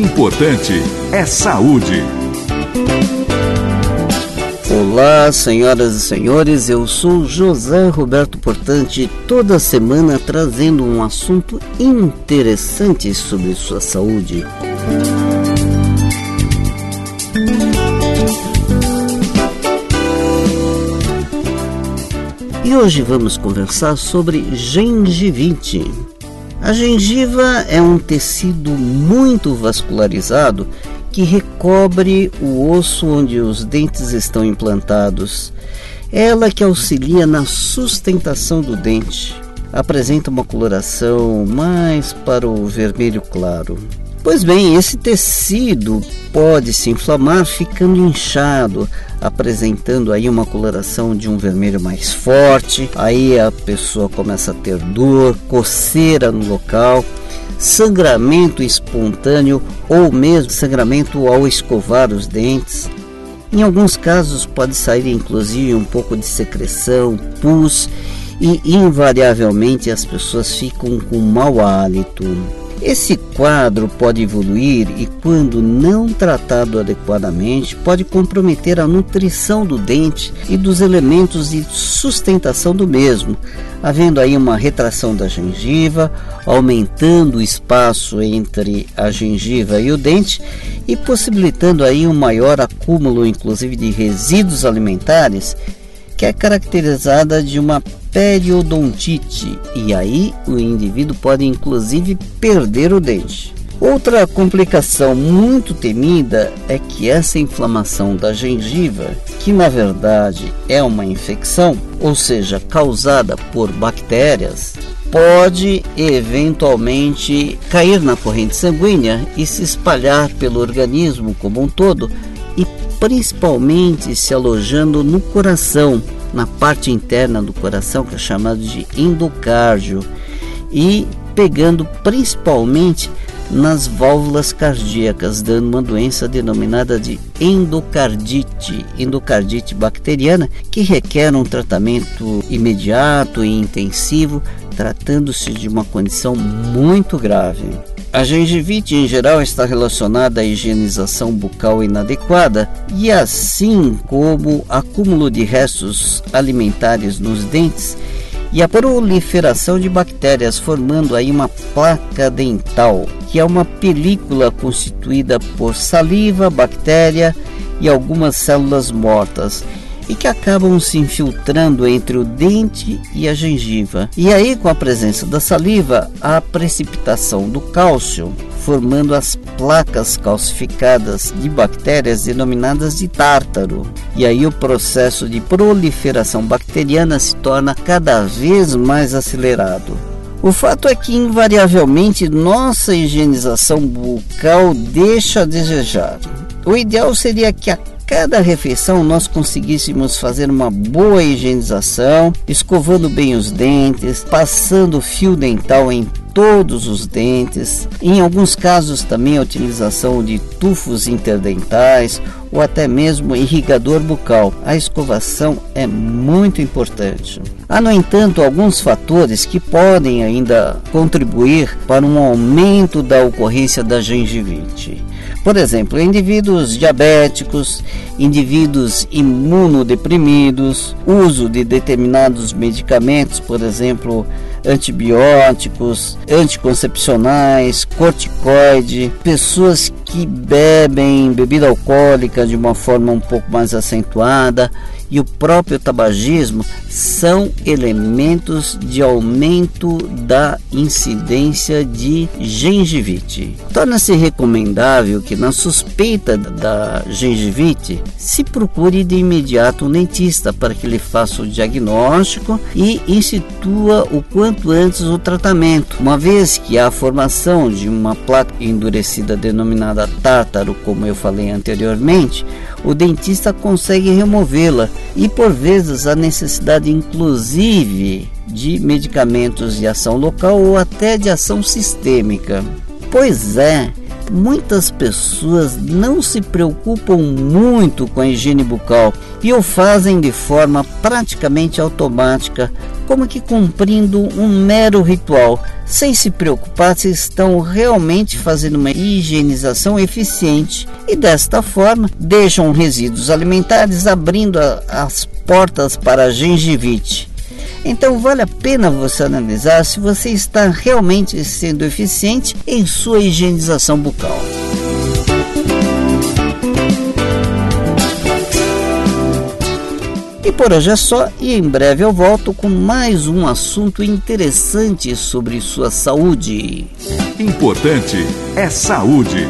importante é saúde. Olá, senhoras e senhores, eu sou José Roberto Portante, toda semana trazendo um assunto interessante sobre sua saúde. E hoje vamos conversar sobre gengivite. A gengiva é um tecido muito vascularizado que recobre o osso onde os dentes estão implantados. Ela que auxilia na sustentação do dente. Apresenta uma coloração mais para o vermelho claro. Pois bem, esse tecido pode se inflamar ficando inchado, apresentando aí uma coloração de um vermelho mais forte. Aí a pessoa começa a ter dor, coceira no local sangramento espontâneo ou mesmo sangramento ao escovar os dentes. Em alguns casos pode sair inclusive um pouco de secreção, pus e invariavelmente as pessoas ficam com mau hálito. Esse quadro pode evoluir e, quando não tratado adequadamente, pode comprometer a nutrição do dente e dos elementos de sustentação do mesmo, havendo aí uma retração da gengiva, aumentando o espaço entre a gengiva e o dente e possibilitando aí um maior acúmulo, inclusive, de resíduos alimentares, que é caracterizada de uma periodontite e aí o indivíduo pode inclusive perder o dente. Outra complicação muito temida é que essa inflamação da gengiva, que na verdade é uma infecção, ou seja, causada por bactérias, pode eventualmente cair na corrente sanguínea e se espalhar pelo organismo como um todo e principalmente se alojando no coração, na parte interna do coração, que é chamado de endocárdio, e pegando principalmente nas válvulas cardíacas, dando uma doença denominada de endocardite, endocardite bacteriana, que requer um tratamento imediato e intensivo, tratando-se de uma condição muito grave. A gengivite em geral está relacionada à higienização bucal inadequada e assim como acúmulo de restos alimentares nos dentes e a proliferação de bactérias formando aí uma placa dental, que é uma película constituída por saliva, bactéria e algumas células mortas e que acabam se infiltrando entre o dente e a gengiva. E aí, com a presença da saliva, a precipitação do cálcio, formando as placas calcificadas de bactérias denominadas de tártaro. E aí o processo de proliferação bacteriana se torna cada vez mais acelerado. O fato é que, invariavelmente, nossa higienização bucal deixa a desejar. O ideal seria que a cada refeição nós conseguíssemos fazer uma boa higienização, escovando bem os dentes, passando fio dental em todos os dentes, em alguns casos também a utilização de tufos interdentais ou até mesmo irrigador bucal. A escovação é muito importante. Há, no entanto, alguns fatores que podem ainda contribuir para um aumento da ocorrência da gengivite. Por exemplo, indivíduos diabéticos, indivíduos imunodeprimidos, uso de determinados medicamentos, por exemplo, antibióticos, anticoncepcionais, corticoide, pessoas que bebem bebida alcoólica de uma forma um pouco mais acentuada e o próprio tabagismo são elementos de aumento da incidência de gengivite. Torna-se recomendável que, na suspeita da gengivite, se procure de imediato um dentista para que lhe faça o diagnóstico e institua o quanto antes o tratamento, uma vez que a formação de uma placa endurecida denominada tártaro, como eu falei anteriormente, o dentista consegue removê-la e por vezes a necessidade inclusive de medicamentos de ação local ou até de ação sistêmica. Pois é, muitas pessoas não se preocupam muito com a higiene bucal e o fazem de forma praticamente automática, como que cumprindo um mero ritual, sem se preocupar se estão realmente fazendo uma higienização eficiente e desta forma deixam resíduos alimentares abrindo as portas para a gengivite. Então vale a pena você analisar se você está realmente sendo eficiente em sua higienização bucal. E por hoje é só, e em breve eu volto com mais um assunto interessante sobre sua saúde. Importante é saúde.